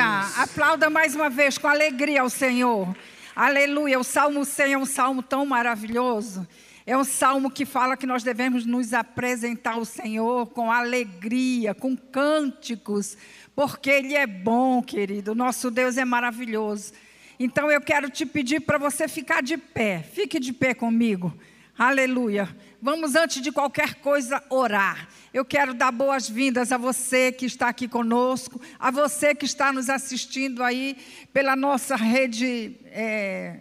Aleluia. Aplauda mais uma vez com alegria ao Senhor. Aleluia. O Salmo 100 é um salmo tão maravilhoso. É um salmo que fala que nós devemos nos apresentar ao Senhor com alegria, com cânticos, porque Ele é bom, querido. Nosso Deus é maravilhoso. Então eu quero te pedir para você ficar de pé. Fique de pé comigo. Aleluia. Vamos, antes de qualquer coisa, orar. Eu quero dar boas-vindas a você que está aqui conosco, a você que está nos assistindo aí pela nossa rede. É...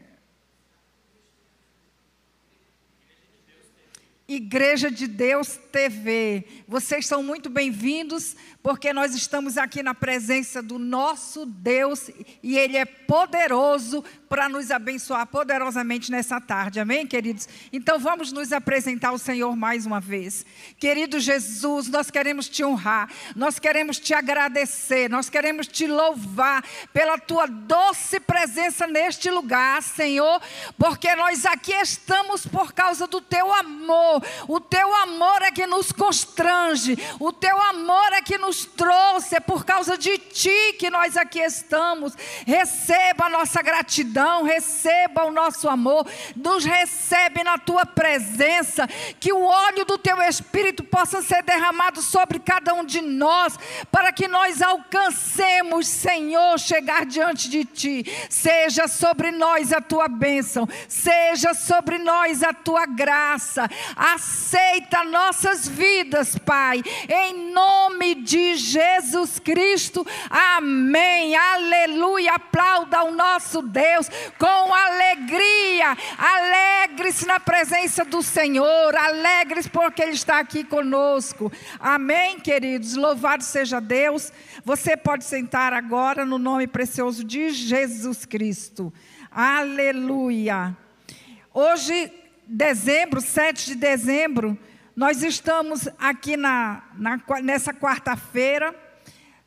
Igreja de Deus TV. Vocês são muito bem-vindos porque nós estamos aqui na presença do nosso Deus e Ele é poderoso para nos abençoar poderosamente nessa tarde, amém, queridos? Então vamos nos apresentar ao Senhor mais uma vez. Querido Jesus, nós queremos te honrar, nós queremos te agradecer, nós queremos te louvar pela tua doce presença neste lugar, Senhor, porque nós aqui estamos por causa do teu amor, o teu amor é que nos constrange, o teu amor é que nos nos trouxe, é por causa de Ti que nós aqui estamos. Receba a nossa gratidão, receba o nosso amor, nos recebe na Tua presença, que o óleo do Teu Espírito possa ser derramado sobre cada um de nós, para que nós alcancemos, Senhor, chegar diante de Ti. Seja sobre nós a Tua bênção, seja sobre nós a Tua graça. Aceita nossas vidas, Pai, em nome de de Jesus Cristo. Amém. Aleluia. Aplauda ao nosso Deus com alegria. Alegre-se na presença do Senhor. Alegre-se porque Ele está aqui conosco. Amém, queridos. Louvado seja Deus. Você pode sentar agora no nome precioso de Jesus Cristo. Aleluia. Hoje, dezembro, 7 de dezembro, nós estamos aqui na, na nessa quarta-feira,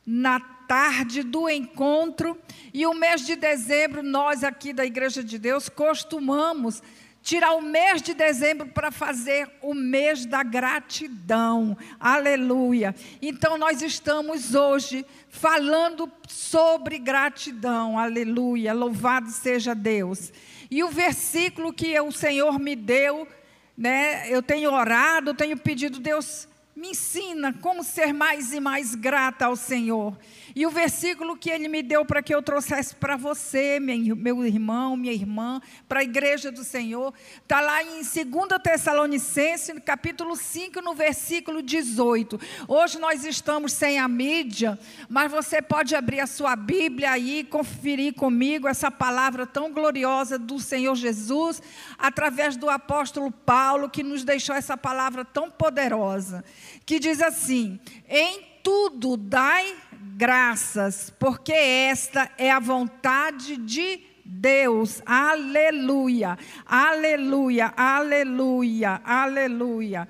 na tarde do encontro, e o mês de dezembro, nós aqui da Igreja de Deus costumamos tirar o mês de dezembro para fazer o mês da gratidão. Aleluia. Então nós estamos hoje falando sobre gratidão. Aleluia. Louvado seja Deus. E o versículo que o Senhor me deu né? Eu tenho orado, tenho pedido, Deus, me ensina como ser mais e mais grata ao Senhor. E o versículo que ele me deu para que eu trouxesse para você, meu irmão, minha irmã, para a igreja do Senhor, está lá em 2 Tessalonicenses, capítulo 5, no versículo 18. Hoje nós estamos sem a mídia, mas você pode abrir a sua Bíblia aí, conferir comigo essa palavra tão gloriosa do Senhor Jesus, através do apóstolo Paulo, que nos deixou essa palavra tão poderosa, que diz assim: em tudo dai graças, porque esta é a vontade de Deus. Aleluia, aleluia, aleluia, aleluia.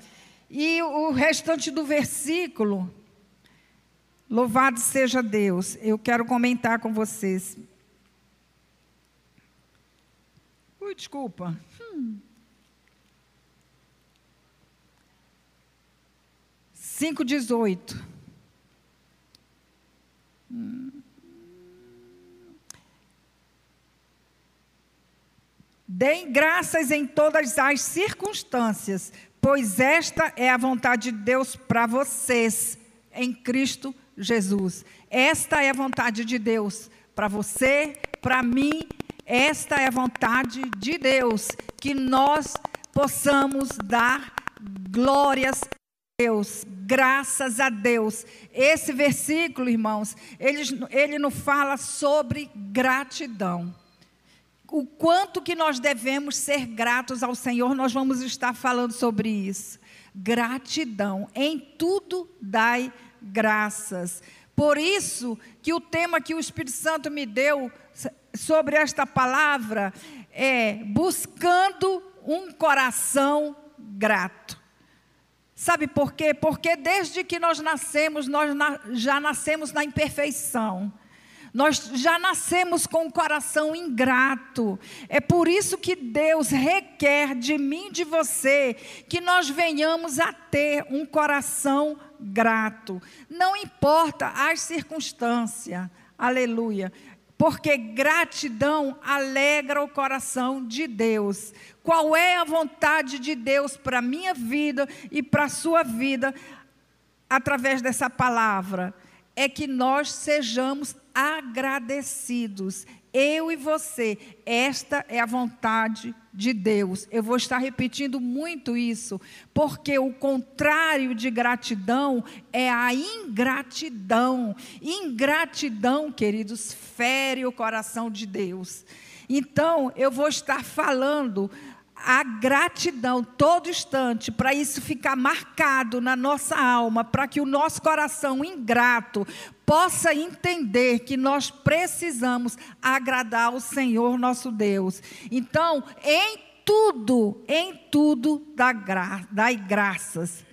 E o restante do versículo, louvado seja Deus, eu quero comentar com vocês. Ui, desculpa. Hum. 5,18. Deem graças em todas as circunstâncias, pois esta é a vontade de Deus para vocês em Cristo Jesus. Esta é a vontade de Deus para você, para mim. Esta é a vontade de Deus, que nós possamos dar glórias Deus, graças a Deus. Esse versículo, irmãos, ele, ele nos fala sobre gratidão. O quanto que nós devemos ser gratos ao Senhor, nós vamos estar falando sobre isso. Gratidão, em tudo dai graças. Por isso que o tema que o Espírito Santo me deu sobre esta palavra é buscando um coração grato. Sabe por quê? Porque desde que nós nascemos, nós já nascemos na imperfeição. Nós já nascemos com um coração ingrato. É por isso que Deus requer de mim de você que nós venhamos a ter um coração grato. Não importa as circunstâncias. Aleluia. Porque gratidão alegra o coração de Deus. Qual é a vontade de Deus para a minha vida e para a sua vida através dessa palavra? É que nós sejamos agradecidos eu e você, esta é a vontade de Deus. Eu vou estar repetindo muito isso, porque o contrário de gratidão é a ingratidão. Ingratidão, queridos, fere o coração de Deus. Então, eu vou estar falando a gratidão todo instante, para isso ficar marcado na nossa alma, para que o nosso coração ingrato possa entender que nós precisamos agradar o Senhor nosso Deus. Então, em tudo, em tudo, dai graças.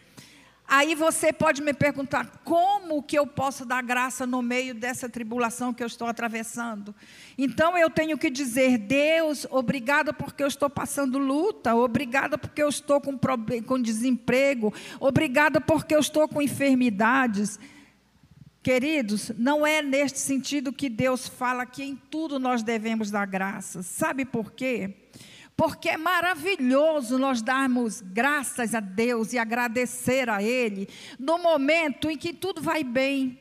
Aí você pode me perguntar: como que eu posso dar graça no meio dessa tribulação que eu estou atravessando? Então eu tenho que dizer: Deus, obrigada porque eu estou passando luta, obrigada porque eu estou com, com desemprego, obrigada porque eu estou com enfermidades. Queridos, não é neste sentido que Deus fala que em tudo nós devemos dar graças. Sabe por quê? Porque é maravilhoso nós darmos graças a Deus e agradecer a Ele no momento em que tudo vai bem,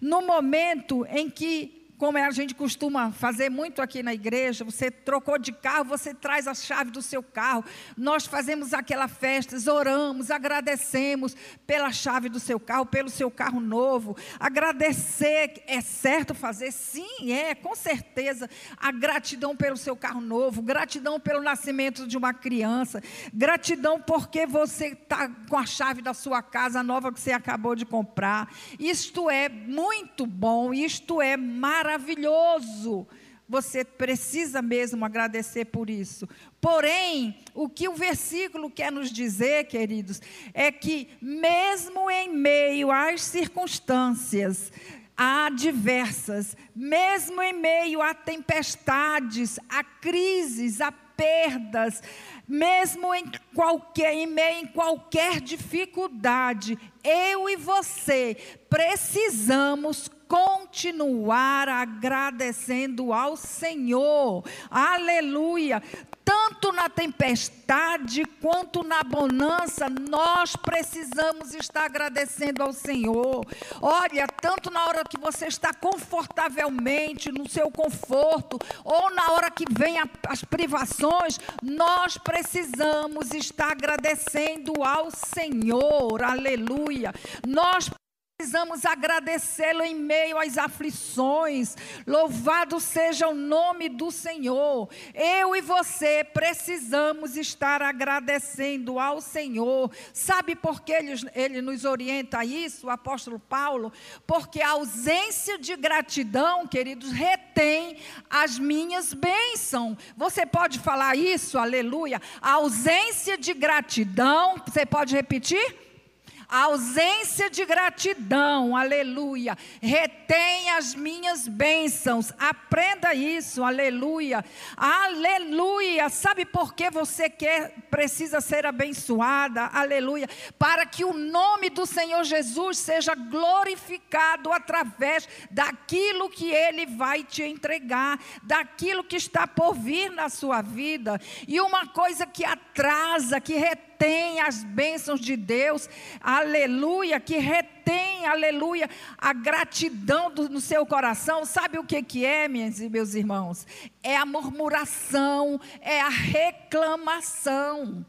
no momento em que como a gente costuma fazer muito aqui na igreja, você trocou de carro, você traz a chave do seu carro. Nós fazemos aquela festa, oramos, agradecemos pela chave do seu carro, pelo seu carro novo. Agradecer é certo fazer? Sim, é, com certeza. A gratidão pelo seu carro novo, gratidão pelo nascimento de uma criança, gratidão porque você está com a chave da sua casa nova que você acabou de comprar. Isto é muito bom, isto é maravilhoso maravilhoso. Você precisa mesmo agradecer por isso. Porém, o que o versículo quer nos dizer, queridos, é que mesmo em meio às circunstâncias adversas, mesmo em meio a tempestades, a crises, a perdas, mesmo em qualquer em meio em qualquer dificuldade, eu e você precisamos continuar agradecendo ao Senhor. Aleluia. Tanto na tempestade quanto na bonança, nós precisamos estar agradecendo ao Senhor. Olha, tanto na hora que você está confortavelmente, no seu conforto, ou na hora que vem a, as privações, nós precisamos estar agradecendo ao Senhor. Aleluia. Nós Precisamos agradecê-lo em meio às aflições. Louvado seja o nome do Senhor. Eu e você precisamos estar agradecendo ao Senhor. Sabe por que ele, ele nos orienta a isso, o apóstolo Paulo? Porque a ausência de gratidão, queridos, retém as minhas bênçãos. Você pode falar isso, aleluia? A ausência de gratidão, você pode repetir? A ausência de gratidão, aleluia, retém as minhas bênçãos. Aprenda isso, aleluia. Aleluia. Sabe por que você quer precisa ser abençoada? Aleluia. Para que o nome do Senhor Jesus seja glorificado através daquilo que ele vai te entregar, daquilo que está por vir na sua vida. E uma coisa que atrasa, que retém retém as bênçãos de Deus, aleluia, que retém, aleluia, a gratidão do, no seu coração. Sabe o que, que é, minhas meus irmãos? É a murmuração, é a reclamação.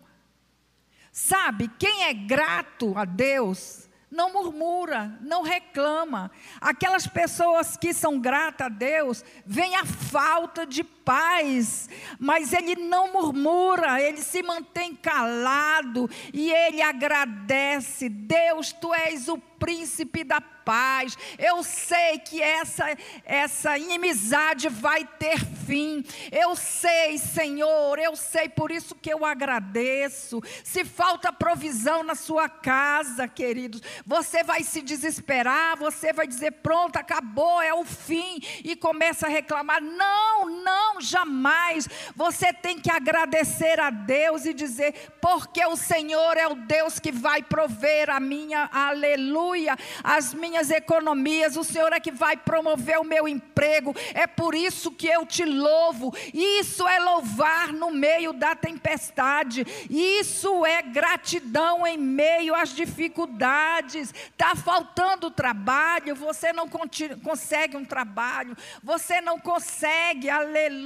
Sabe, quem é grato a Deus, não murmura, não reclama. Aquelas pessoas que são gratas a Deus, vem a falta de paz, mas ele não murmura, ele se mantém calado e ele agradece. Deus, tu és o príncipe da paz. Eu sei que essa essa inimizade vai ter fim. Eu sei, Senhor, eu sei por isso que eu agradeço. Se falta provisão na sua casa, queridos, você vai se desesperar, você vai dizer: "Pronto, acabou, é o fim" e começa a reclamar. Não, não, jamais. Você tem que agradecer a Deus e dizer, porque o Senhor é o Deus que vai prover a minha, aleluia, as minhas minhas economias, o Senhor é que vai promover o meu emprego. É por isso que eu te louvo. Isso é louvar no meio da tempestade. Isso é gratidão em meio às dificuldades. Está faltando trabalho, você não consegue um trabalho, você não consegue, aleluia,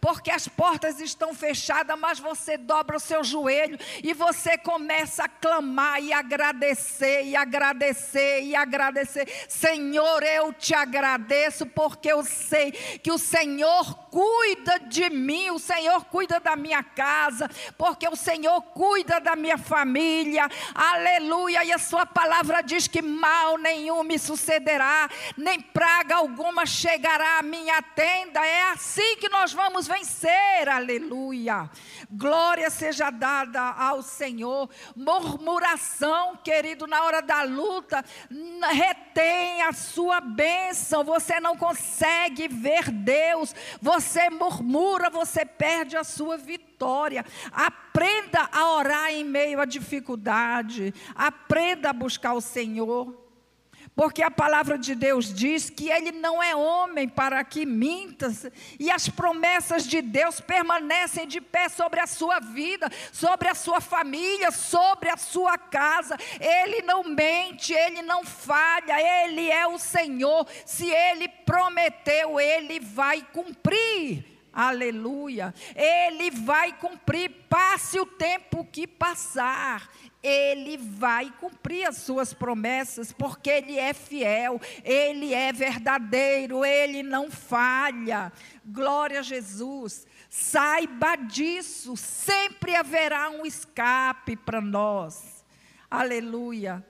porque as portas estão fechadas, mas você dobra o seu joelho e você começa a clamar e agradecer, e agradecer, e agradecer. Senhor, eu te agradeço porque eu sei que o Senhor cuida de mim, o Senhor cuida da minha casa, porque o Senhor cuida da minha família. Aleluia! E a sua palavra diz que mal nenhum me sucederá, nem praga alguma chegará à minha tenda. É assim que nós vamos vencer. Aleluia! Glória seja dada ao Senhor. Murmuração, querido, na hora da luta, retém a sua bênção. Você não consegue ver Deus. Você murmura, você perde a sua vitória. Aprenda a orar em meio à dificuldade. Aprenda a buscar o Senhor. Porque a palavra de Deus diz que ele não é homem para que minta, e as promessas de Deus permanecem de pé sobre a sua vida, sobre a sua família, sobre a sua casa. Ele não mente, ele não falha, ele é o Senhor. Se ele prometeu, ele vai cumprir. Aleluia. Ele vai cumprir, passe o tempo que passar ele vai cumprir as suas promessas, porque ele é fiel, ele é verdadeiro, ele não falha. Glória a Jesus. Saiba disso, sempre haverá um escape para nós. Aleluia.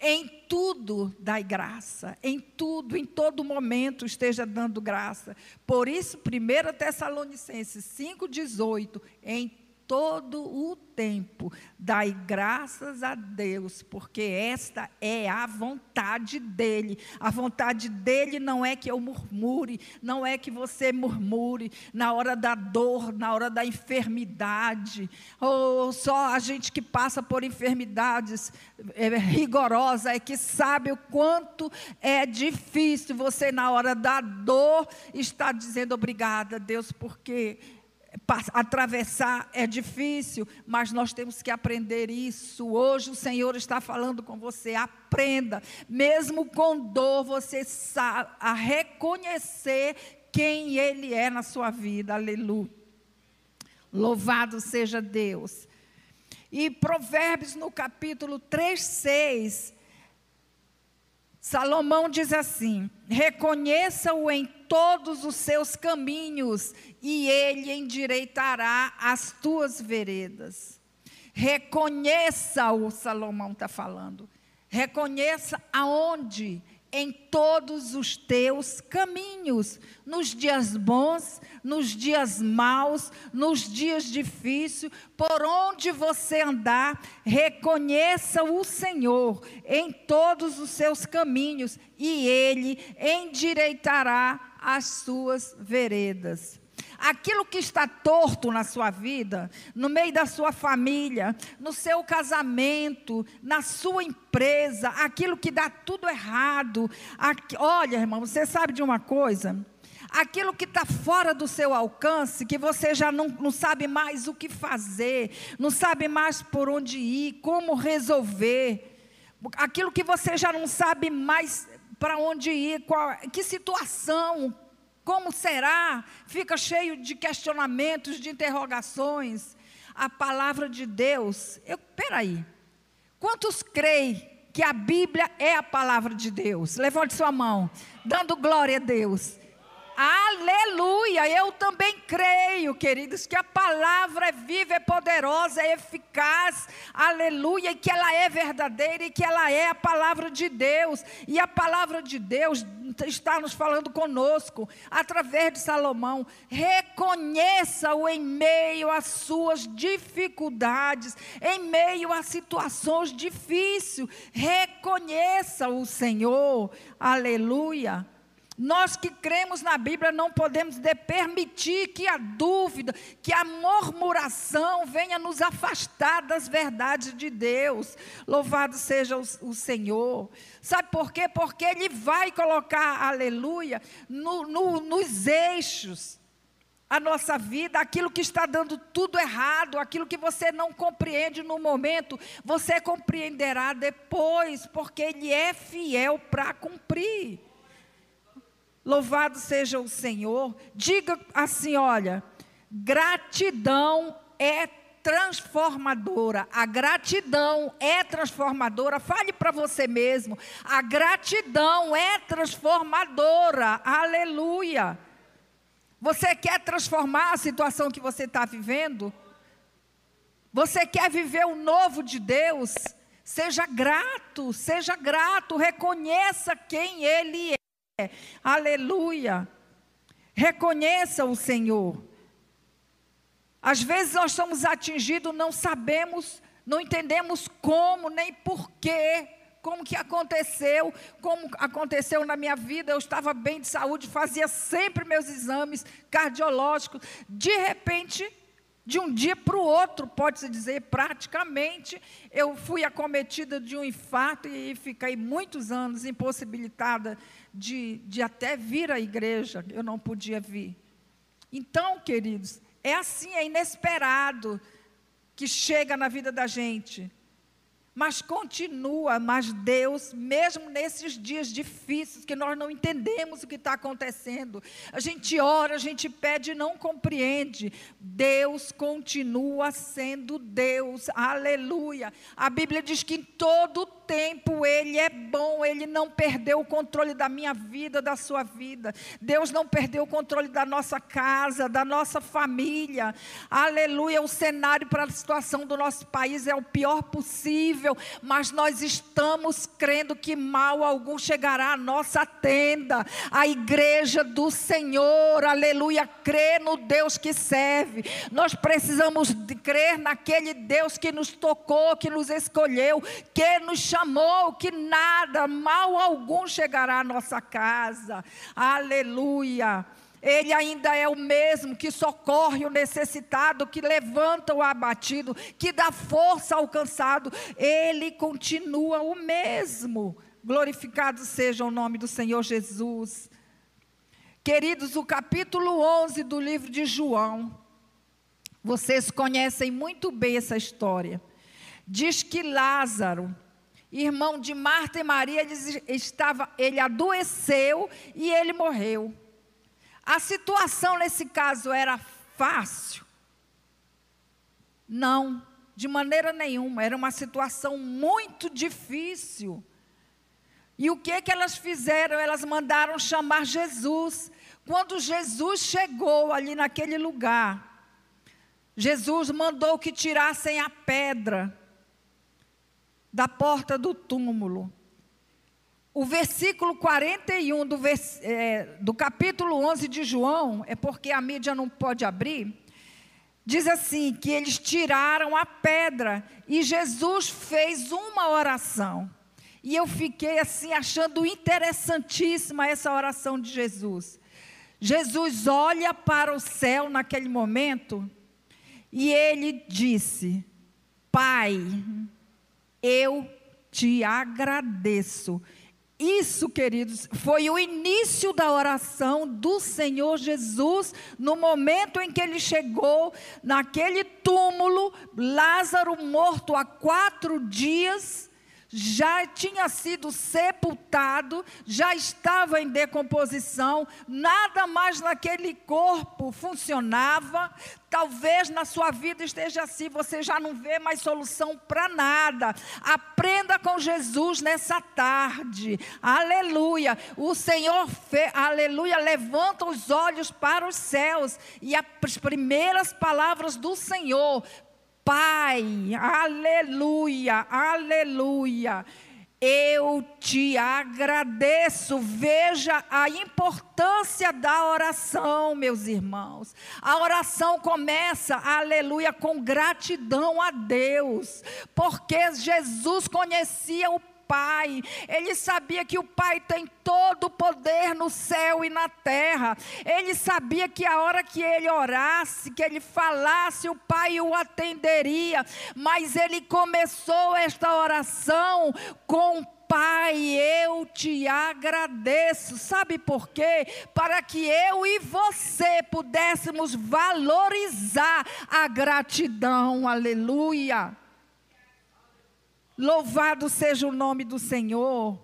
Em tudo dai graça, em tudo, em todo momento esteja dando graça. Por isso, 1 Tessalonicenses 5,18, em todo o tempo. Dai graças a Deus, porque esta é a vontade dEle. A vontade dEle não é que eu murmure, não é que você murmure na hora da dor, na hora da enfermidade. Ou só a gente que passa por enfermidades é, rigorosas é que sabe o quanto é difícil você, na hora da dor, estar dizendo obrigada, Deus, porque atravessar é difícil, mas nós temos que aprender isso. Hoje o Senhor está falando com você. Aprenda, mesmo com dor, você sabe a reconhecer quem Ele é na sua vida. Aleluia. Louvado seja Deus. E Provérbios no capítulo 3, 6, Salomão diz assim: reconheça-o em todos os seus caminhos, e ele endireitará as tuas veredas. Reconheça-o, Salomão está falando. Reconheça aonde? em todos os teus caminhos, nos dias bons, nos dias maus, nos dias difíceis, por onde você andar, reconheça o Senhor em todos os seus caminhos e ele endireitará as suas veredas aquilo que está torto na sua vida, no meio da sua família, no seu casamento, na sua empresa, aquilo que dá tudo errado. Aqui, olha, irmão, você sabe de uma coisa? Aquilo que está fora do seu alcance, que você já não, não sabe mais o que fazer, não sabe mais por onde ir, como resolver. Aquilo que você já não sabe mais para onde ir, qual, que situação, como será? Fica cheio de questionamentos, de interrogações. A palavra de Deus, eu, peraí, quantos creem que a Bíblia é a palavra de Deus? Levante sua mão, dando glória a Deus. Aleluia! Eu também creio, queridos, que a palavra é viva, é poderosa, é eficaz. Aleluia! E que ela é verdadeira e que ela é a palavra de Deus. E a palavra de Deus está nos falando conosco através de Salomão. Reconheça-o em meio às suas dificuldades, em meio a situações difíceis. Reconheça o Senhor. Aleluia! Nós que cremos na Bíblia não podemos permitir que a dúvida, que a murmuração venha nos afastar das verdades de Deus. Louvado seja o, o Senhor. Sabe por quê? Porque Ele vai colocar, aleluia, no, no, nos eixos a nossa vida, aquilo que está dando tudo errado, aquilo que você não compreende no momento, você compreenderá depois, porque Ele é fiel para cumprir. Louvado seja o Senhor. Diga assim: olha, gratidão é transformadora. A gratidão é transformadora. Fale para você mesmo. A gratidão é transformadora. Aleluia. Você quer transformar a situação que você está vivendo? Você quer viver o novo de Deus? Seja grato, seja grato, reconheça quem Ele é. Aleluia. Reconheça o Senhor. Às vezes nós somos atingidos, não sabemos, não entendemos como, nem porquê, como que aconteceu, como aconteceu na minha vida. Eu estava bem de saúde, fazia sempre meus exames cardiológicos. De repente, de um dia para o outro, pode-se dizer, praticamente, eu fui acometida de um infarto e fiquei muitos anos impossibilitada de, de até vir à igreja, eu não podia vir. Então, queridos, é assim, é inesperado que chega na vida da gente. Mas continua, mas Deus, mesmo nesses dias difíceis que nós não entendemos o que está acontecendo, a gente ora, a gente pede e não compreende. Deus continua sendo Deus, aleluia. A Bíblia diz que em todo tempo Ele é bom, Ele não perdeu o controle da minha vida, da sua vida. Deus não perdeu o controle da nossa casa, da nossa família, aleluia. O cenário para a situação do nosso país é o pior possível mas nós estamos crendo que mal algum chegará à nossa tenda, a igreja do Senhor, aleluia, crê no Deus que serve. Nós precisamos crer naquele Deus que nos tocou, que nos escolheu, que nos chamou, que nada, mal algum chegará à nossa casa. Aleluia. Ele ainda é o mesmo que socorre o necessitado, que levanta o abatido, que dá força ao cansado. Ele continua o mesmo. Glorificado seja o nome do Senhor Jesus. Queridos, o capítulo 11 do livro de João, vocês conhecem muito bem essa história. Diz que Lázaro, irmão de Marta e Maria, ele, estava, ele adoeceu e ele morreu. A situação nesse caso era fácil? Não, de maneira nenhuma. Era uma situação muito difícil. E o que que elas fizeram? Elas mandaram chamar Jesus. Quando Jesus chegou ali naquele lugar, Jesus mandou que tirassem a pedra da porta do túmulo o versículo 41 do, vers, é, do capítulo 11 de João, é porque a mídia não pode abrir, diz assim: que eles tiraram a pedra e Jesus fez uma oração. E eu fiquei assim achando interessantíssima essa oração de Jesus. Jesus olha para o céu naquele momento e ele disse: Pai, eu te agradeço. Isso, queridos, foi o início da oração do Senhor Jesus, no momento em que ele chegou naquele túmulo, Lázaro morto há quatro dias, já tinha sido sepultado, já estava em decomposição, nada mais naquele corpo funcionava. Talvez na sua vida esteja assim, você já não vê mais solução para nada. Aprenda com Jesus nessa tarde. Aleluia. O Senhor, fe, aleluia, levanta os olhos para os céus e as primeiras palavras do Senhor Pai, aleluia, aleluia. Eu te agradeço. Veja a importância da oração, meus irmãos. A oração começa, aleluia, com gratidão a Deus, porque Jesus conhecia o Pai. Ele sabia que o Pai tem todo o poder no céu e na terra. Ele sabia que a hora que ele orasse, que ele falasse, o Pai o atenderia. Mas ele começou esta oração com Pai, eu te agradeço. Sabe por quê? Para que eu e você pudéssemos valorizar a gratidão. Aleluia. Louvado seja o nome do Senhor.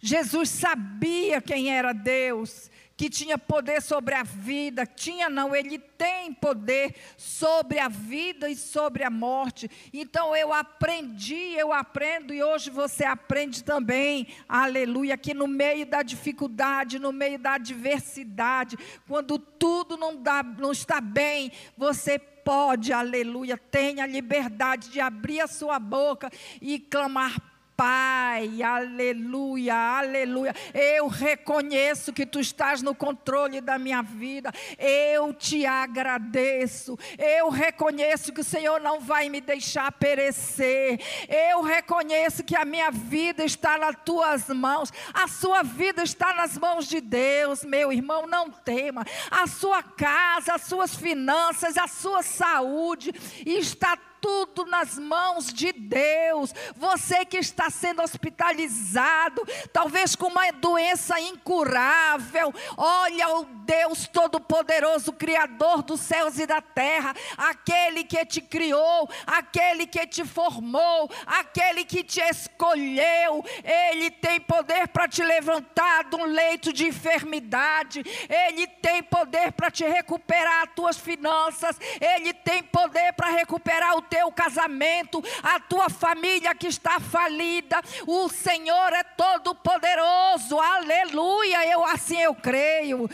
Jesus sabia quem era Deus, que tinha poder sobre a vida. Tinha não, ele tem poder sobre a vida e sobre a morte. Então eu aprendi, eu aprendo e hoje você aprende também. Aleluia, que no meio da dificuldade, no meio da adversidade, quando tudo não dá, não está bem, você pode, aleluia, tenha liberdade de abrir a sua boca e clamar Pai, aleluia, aleluia. Eu reconheço que tu estás no controle da minha vida. Eu te agradeço. Eu reconheço que o Senhor não vai me deixar perecer. Eu reconheço que a minha vida está nas tuas mãos. A sua vida está nas mãos de Deus, meu irmão. Não tema. A sua casa, as suas finanças, a sua saúde está tudo nas mãos de Deus. Você que está sendo hospitalizado, talvez com uma doença incurável, olha o Deus Todo-Poderoso, Criador dos céus e da terra, aquele que te criou, aquele que te formou, aquele que te escolheu, ele tem poder para te levantar de um leito de enfermidade, ele tem poder para te recuperar as tuas finanças, ele tem poder para recuperar o teu casamento, a tua família que está falida. O Senhor é todo poderoso. Aleluia. Eu assim eu creio.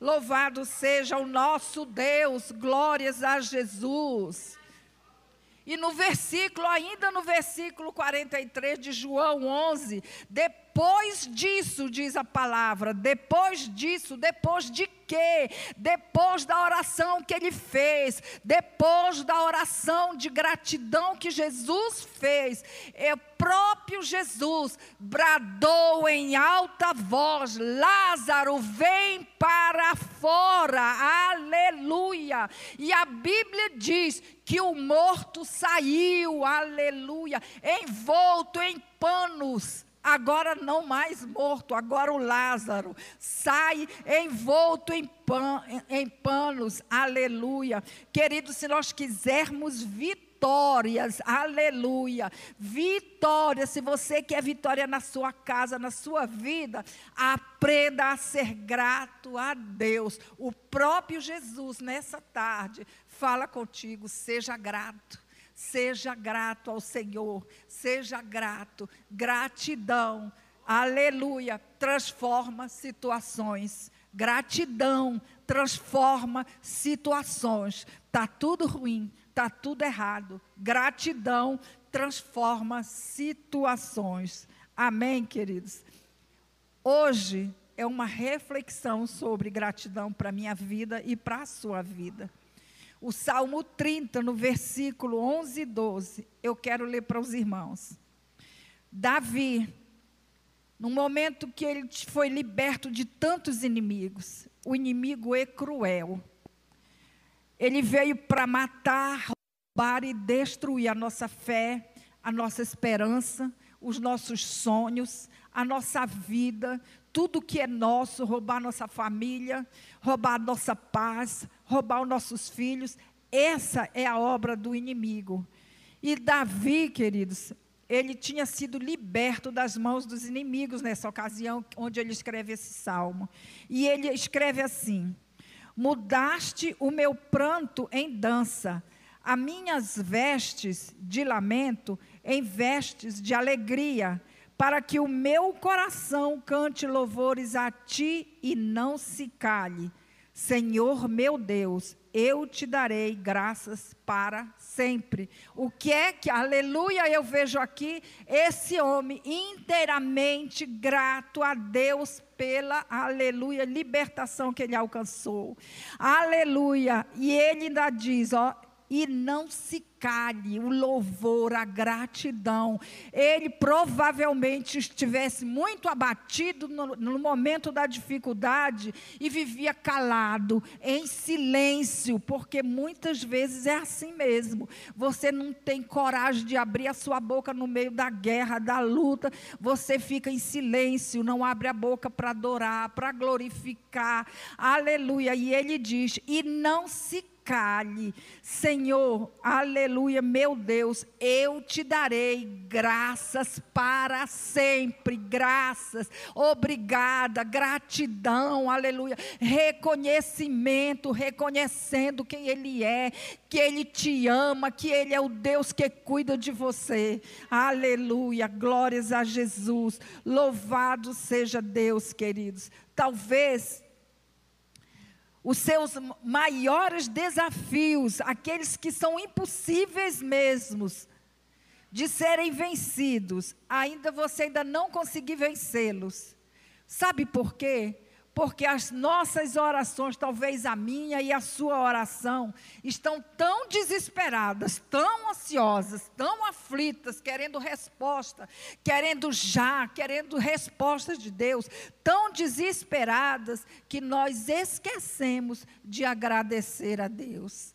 Louvado seja o nosso Deus. Glórias a Jesus. E no versículo, ainda no versículo 43 de João 11, depois disso, diz a palavra, depois disso, depois de quê? Depois da oração que ele fez, depois da oração de gratidão que Jesus fez, é o próprio Jesus bradou em alta voz: Lázaro, vem para fora, aleluia. E a Bíblia diz que o morto saiu, aleluia, envolto em panos agora não mais morto, agora o Lázaro sai envolto em, pan, em panos, aleluia. Querido, se nós quisermos vitórias, aleluia, vitória, se você quer vitória na sua casa, na sua vida, aprenda a ser grato a Deus. O próprio Jesus, nessa tarde, fala contigo, seja grato. Seja grato ao Senhor, seja grato, gratidão, aleluia, transforma situações. Gratidão transforma situações. Tá tudo ruim, tá tudo errado. Gratidão transforma situações. Amém, queridos. Hoje é uma reflexão sobre gratidão para a minha vida e para a sua vida. O Salmo 30, no versículo 11 e 12, eu quero ler para os irmãos. Davi, no momento que ele foi liberto de tantos inimigos, o inimigo é cruel. Ele veio para matar, roubar e destruir a nossa fé, a nossa esperança, os nossos sonhos, a nossa vida, tudo que é nosso, roubar nossa família, roubar nossa paz, roubar os nossos filhos. Essa é a obra do inimigo. E Davi, queridos, ele tinha sido liberto das mãos dos inimigos nessa ocasião, onde ele escreve esse salmo. E ele escreve assim: Mudaste o meu pranto em dança, as minhas vestes de lamento em vestes de alegria para que o meu coração cante louvores a ti e não se cale. Senhor meu Deus, eu te darei graças para sempre. O que é que, aleluia, eu vejo aqui esse homem inteiramente grato a Deus pela, aleluia, libertação que ele alcançou. Aleluia. E ele ainda diz, ó, e não se cale o louvor, a gratidão. Ele provavelmente estivesse muito abatido no, no, momento da dificuldade e vivia calado, em silêncio, porque muitas vezes é assim mesmo. Você não tem coragem de abrir a sua boca no meio da guerra, da luta, você fica em silêncio, não abre a boca para adorar, para glorificar. Aleluia. E ele diz: e não se cale. Senhor, aleluia, meu Deus, eu te darei graças para sempre. Graças, obrigada, gratidão, aleluia. Reconhecimento, reconhecendo quem Ele é, que Ele te ama, que Ele é o Deus que cuida de você. Aleluia, glórias a Jesus. Louvado seja Deus, queridos. Talvez os seus maiores desafios, aqueles que são impossíveis mesmos de serem vencidos, ainda você ainda não conseguiu vencê-los. Sabe por quê? Porque as nossas orações, talvez a minha e a sua oração, estão tão desesperadas, tão ansiosas, tão aflitas, querendo resposta, querendo já, querendo respostas de Deus, tão desesperadas que nós esquecemos de agradecer a Deus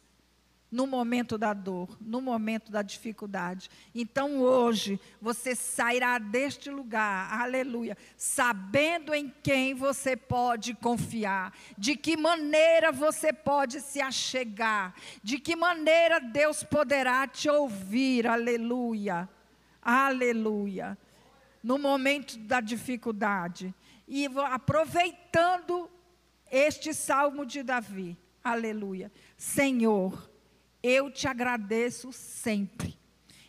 no momento da dor, no momento da dificuldade. Então hoje você sairá deste lugar, aleluia, sabendo em quem você pode confiar, de que maneira você pode se achegar, de que maneira Deus poderá te ouvir, aleluia, aleluia, no momento da dificuldade. E aproveitando este salmo de Davi, aleluia, Senhor eu te agradeço sempre.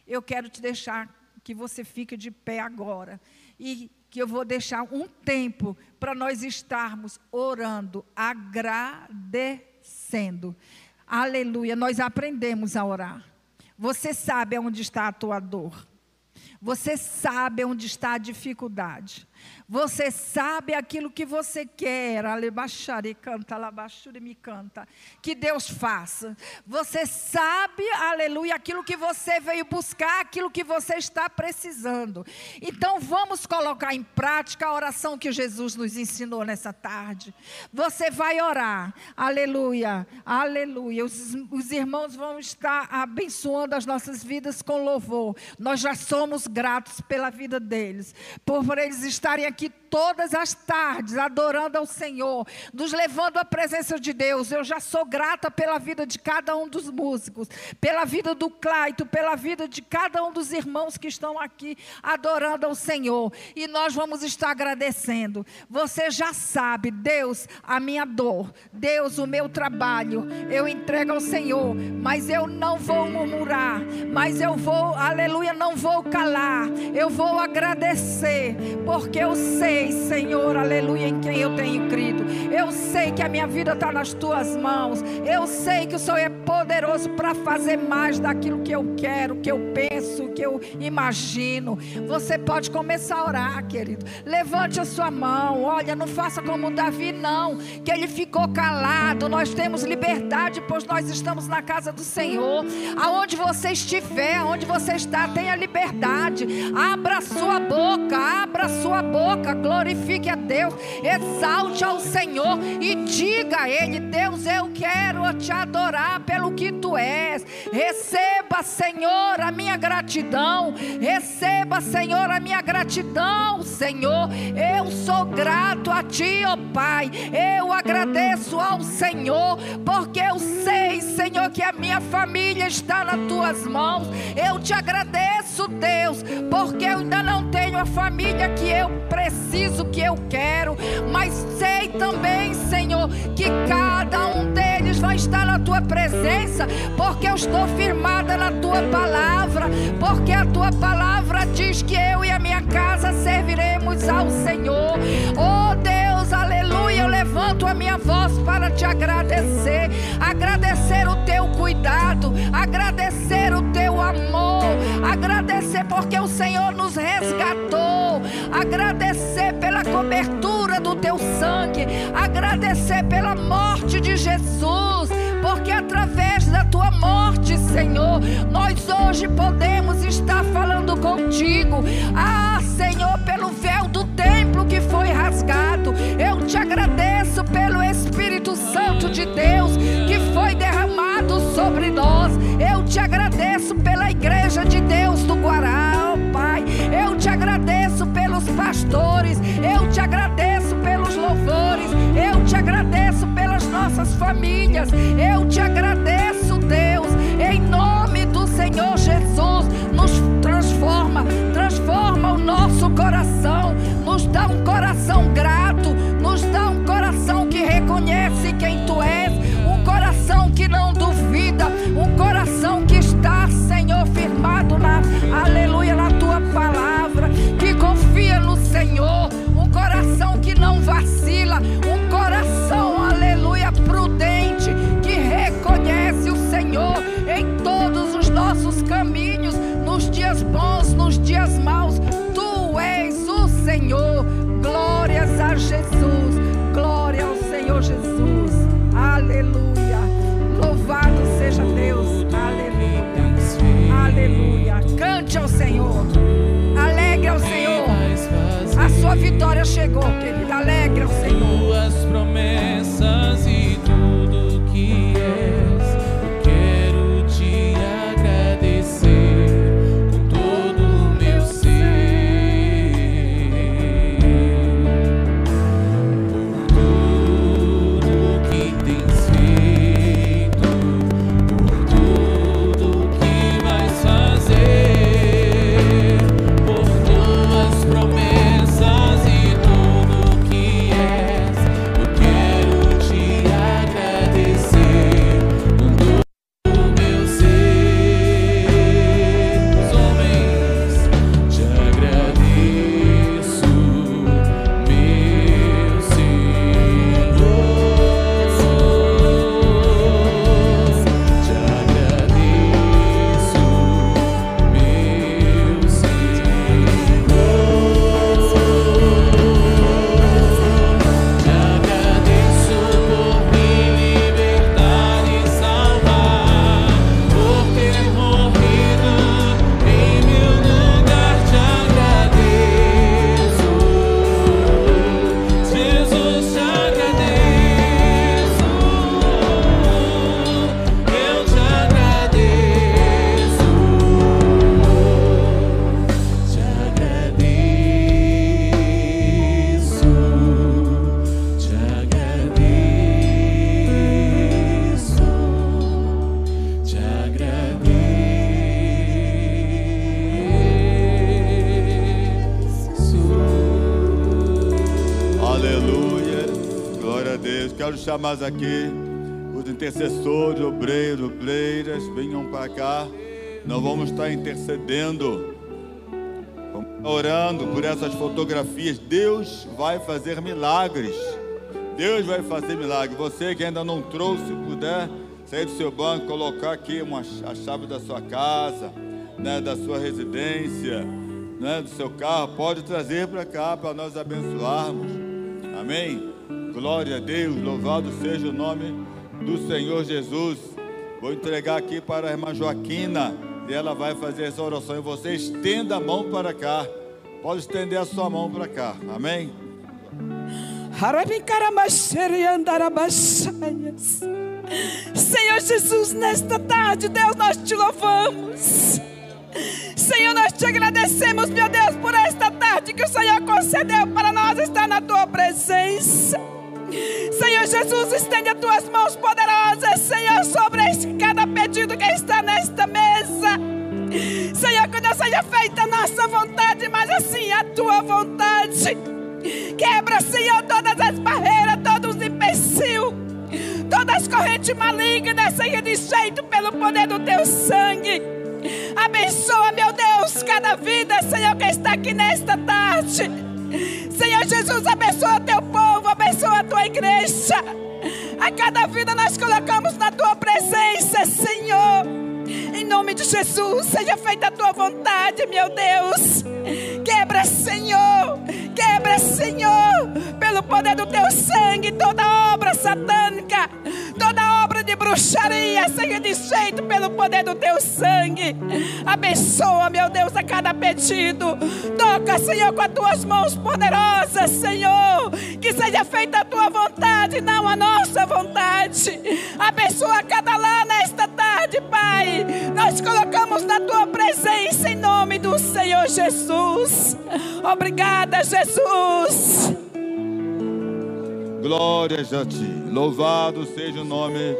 Eu quero te deixar que você fique de pé agora. E que eu vou deixar um tempo para nós estarmos orando, agradecendo. Aleluia, nós aprendemos a orar. Você sabe onde está a tua dor. Você sabe onde está a dificuldade. Você sabe aquilo que você quer, alebaxare canta, alabaxure me canta, que Deus faça. Você sabe, aleluia, aquilo que você veio buscar, aquilo que você está precisando. Então vamos colocar em prática a oração que Jesus nos ensinou nessa tarde. Você vai orar, aleluia, aleluia. Os, os irmãos vão estar abençoando as nossas vidas com louvor. Nós já somos gratos pela vida deles, por, eles estarem aqui aqui todas as tardes, adorando ao Senhor, nos levando à presença de Deus. Eu já sou grata pela vida de cada um dos músicos, pela vida do Claito, pela vida de cada um dos irmãos que estão aqui adorando ao Senhor. E nós vamos estar agradecendo. Você já sabe, Deus, a minha dor, Deus, o meu trabalho, eu entrego ao Senhor, mas eu não vou murmurar, mas eu vou, aleluia, não vou calar, eu vou agradecer, porque eu sei Senhor, aleluia, em quem eu tenho crido. Eu sei que a minha vida está nas tuas mãos. Eu sei que o Senhor é poderoso para fazer mais daquilo que eu quero, que eu penso, que eu imagino. Você pode começar a orar, querido. Levante a sua mão. Olha, não faça como Davi, não, que ele ficou calado. Nós temos liberdade, pois nós estamos na casa do Senhor. Aonde você estiver, aonde você está, tenha liberdade. Abra sua boca, abra sua boca glorifique a Deus, exalte ao Senhor e diga a Ele: Deus, eu quero te adorar pelo que tu és. Receba, Senhor, a minha gratidão. Receba, Senhor, a minha gratidão, Senhor. Eu sou grato a Ti, ó Pai. Eu agradeço ao Senhor, porque eu sei, Senhor, que a minha família está nas Tuas mãos. Eu te agradeço, Deus, porque eu ainda não tenho a família que eu preciso, que eu quero, mas sei também, Senhor, que cada um deles vai estar na tua presença, porque eu estou firmada na tua palavra, porque a tua palavra diz que eu e a minha casa serviremos ao Senhor. Oh Deus, aleluia, eu levanto a minha voz para te agradecer, agradecer o teu cuidado, agradecer o teu amor, agradecer porque o Senhor nos resgatou, agradecer pela cobertura do teu sangue, agradecer pela morte de Jesus, porque através morte, Senhor. Nós hoje podemos estar falando contigo. Ah, Senhor, pelo véu do templo que foi rasgado. Eu te agradeço pelo Espírito Santo de Deus que foi derramado sobre nós. Eu te agradeço pela igreja de Deus do Guará, oh Pai. Eu te agradeço pelos pastores. Eu te agradeço pelos louvores. Eu te agradeço pelas nossas famílias. Eu Quero chamar aqui os intercessores, obreiros, obreiras, venham para cá. Nós vamos estar intercedendo. Orando por essas fotografias. Deus vai fazer milagres. Deus vai fazer milagre. Você que ainda não trouxe, puder sair do seu banco, colocar aqui uma, a chave da sua casa, né, da sua residência, né, do seu carro, pode trazer para cá para nós abençoarmos. Amém? Glória a Deus, louvado seja o nome do Senhor Jesus. Vou entregar aqui para a irmã Joaquina e ela vai fazer essa oração. E você estenda a mão para cá. Pode estender a sua mão para cá. Amém? Senhor Jesus, nesta tarde, Deus, nós te louvamos. Senhor, nós te agradecemos, meu Deus, por esta tarde que o Senhor concedeu para nós estar na tua presença. Senhor Jesus, estende as tuas mãos poderosas, Senhor, sobre cada pedido que está nesta mesa. Senhor, que não seja feita a nossa vontade, mas assim a tua vontade. Quebra, Senhor, todas as barreiras, todos os empecilhos, todas as correntes malignas, Senhor, de jeito pelo poder do teu sangue. Abençoa, meu Deus, cada vida, Senhor, que está aqui nesta tarde. Senhor Jesus, abençoa teu povo, abençoa a tua igreja. A cada vida nós colocamos na tua presença, Senhor. Em nome de Jesus, seja feita a tua vontade, meu Deus. Quebra, Senhor. Quebra, Senhor. Pelo poder do teu sangue, toda obra satânica, toda obra de bruxaria seja desfeito pelo poder do teu sangue. Abençoa, meu Deus, a cada pedido. Toca, Senhor, com as tuas mãos poderosas, Senhor. Que seja feita a tua vontade, não a nossa vontade. Abençoa cada lá nesta tarde, Pai. Nós colocamos na tua presença em nome do Senhor Jesus. Obrigada, Jesus. Glórias a ti. Louvado seja o nome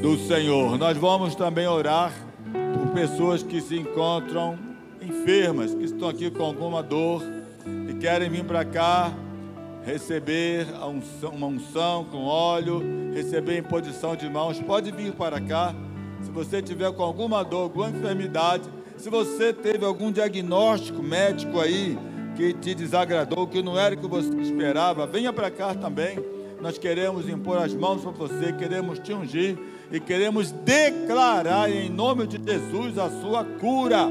do Senhor. Nós vamos também orar por pessoas que se encontram enfermas, que estão aqui com alguma dor e querem vir para cá receber uma unção com óleo, receber imposição de mãos. Pode vir para cá. Se você tiver com alguma dor, alguma enfermidade, se você teve algum diagnóstico médico aí que te desagradou, que não era o que você esperava, venha para cá também. Nós queremos impor as mãos para você, queremos te ungir e queremos declarar em nome de Jesus a sua cura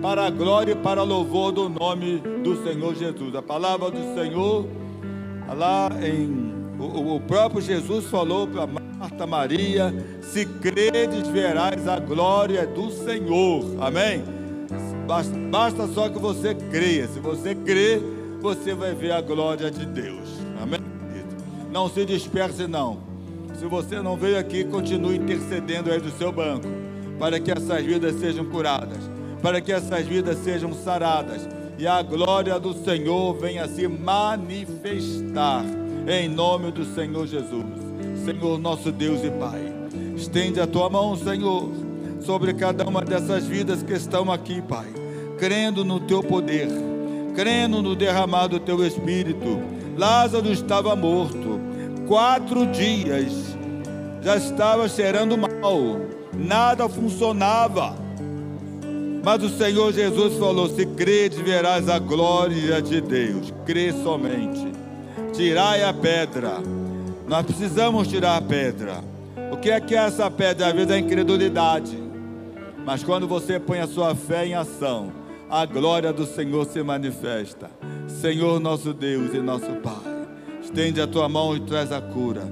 para a glória e para louvor do nome do Senhor Jesus. A palavra do Senhor, lá em o, o próprio Jesus falou para Marta Maria: se credes, verás a glória do Senhor. Amém? Basta, basta só que você creia. Se você crê, você vai ver a glória de Deus. Amém? Não se disperse, não. Se você não veio aqui, continue intercedendo aí do seu banco, para que essas vidas sejam curadas, para que essas vidas sejam saradas e a glória do Senhor venha se manifestar em nome do Senhor Jesus. Senhor, nosso Deus e Pai, estende a tua mão, Senhor, sobre cada uma dessas vidas que estão aqui, Pai, crendo no teu poder, crendo no derramar do teu espírito. Lázaro estava morto, quatro dias, já estava cheirando mal, nada funcionava. Mas o Senhor Jesus falou: Se credes, verás a glória de Deus. Crê somente. Tirai a pedra. Nós precisamos tirar a pedra. O que é que é essa pedra? Às vezes é a incredulidade. Mas quando você põe a sua fé em ação, a glória do Senhor se manifesta. Senhor nosso Deus e nosso Pai, estende a tua mão e traz a cura,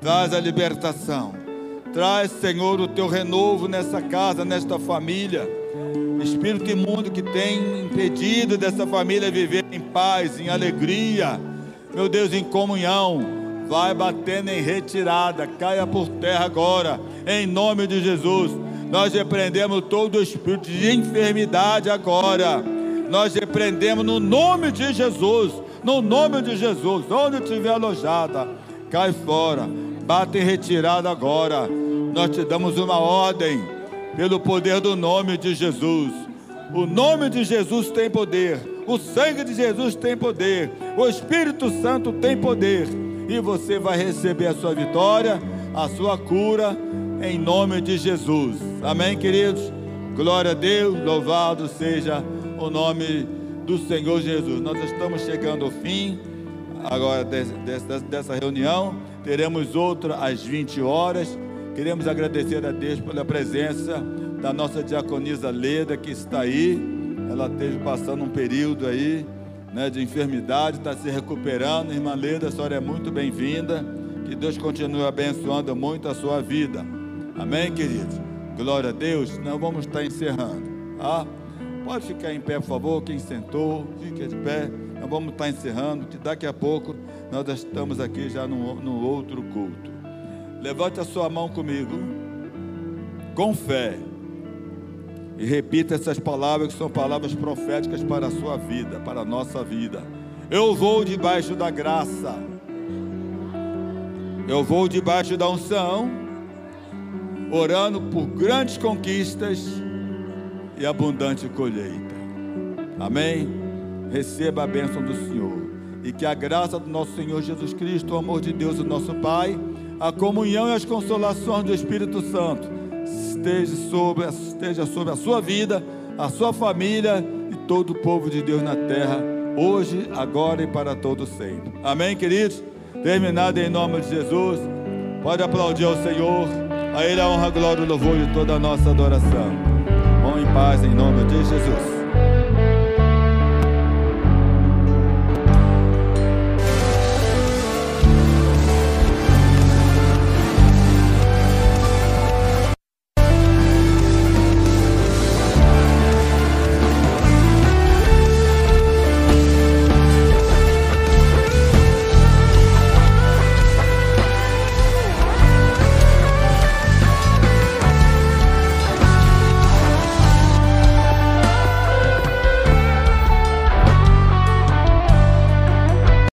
traz a libertação, traz, Senhor, o teu renovo nessa casa, nesta família. Espírito imundo que tem impedido dessa família viver em paz, em alegria, meu Deus, em comunhão, vai batendo em retirada, caia por terra agora, em nome de Jesus. Nós repreendemos todo o espírito de enfermidade agora. Nós repreendemos no nome de Jesus, no nome de Jesus, onde estiver alojada, cai fora, bate em retirada agora. Nós te damos uma ordem pelo poder do nome de Jesus. O nome de Jesus tem poder, o sangue de Jesus tem poder, o Espírito Santo tem poder, e você vai receber a sua vitória, a sua cura, em nome de Jesus. Amém, queridos? Glória a Deus, louvado seja o nome do Senhor Jesus. Nós estamos chegando ao fim agora dessa, dessa, reunião, teremos outra às 20 horas. Queremos agradecer a Deus pela presença da nossa diaconisa Leda, que está aí. Ela esteve passando um período aí né, de enfermidade, está se recuperando. Irmã Leda, a senhora é muito bem-vinda. Que Deus continue abençoando muito a sua vida. Amém, queridos? Glória a Deus. Nós vamos estar encerrando. Tá? Pode ficar em pé, por favor. Quem sentou, fique de pé. Nós vamos estar encerrando, que daqui a pouco nós estamos aqui já no, no outro culto. Levante a sua mão comigo, com fé, e repita essas palavras que são palavras proféticas para a sua vida, para a nossa vida. Eu vou debaixo da graça, eu vou debaixo da unção, orando por grandes conquistas e abundante colheita. Amém? Receba a bênção do Senhor. E que a graça do nosso Senhor Jesus Cristo, o amor de Deus, o nosso Pai, a comunhão e as consolações do Espírito Santo esteja sobre, esteja sobre a sua vida, a sua família e todo o povo de Deus na terra, hoje, agora e para todo sempre. Amém, queridos? Terminado em nome de Jesus. Pode aplaudir ao Senhor. A Ele a honra, a glória o louvor de toda a nossa adoração. Vão em paz em nome de Jesus.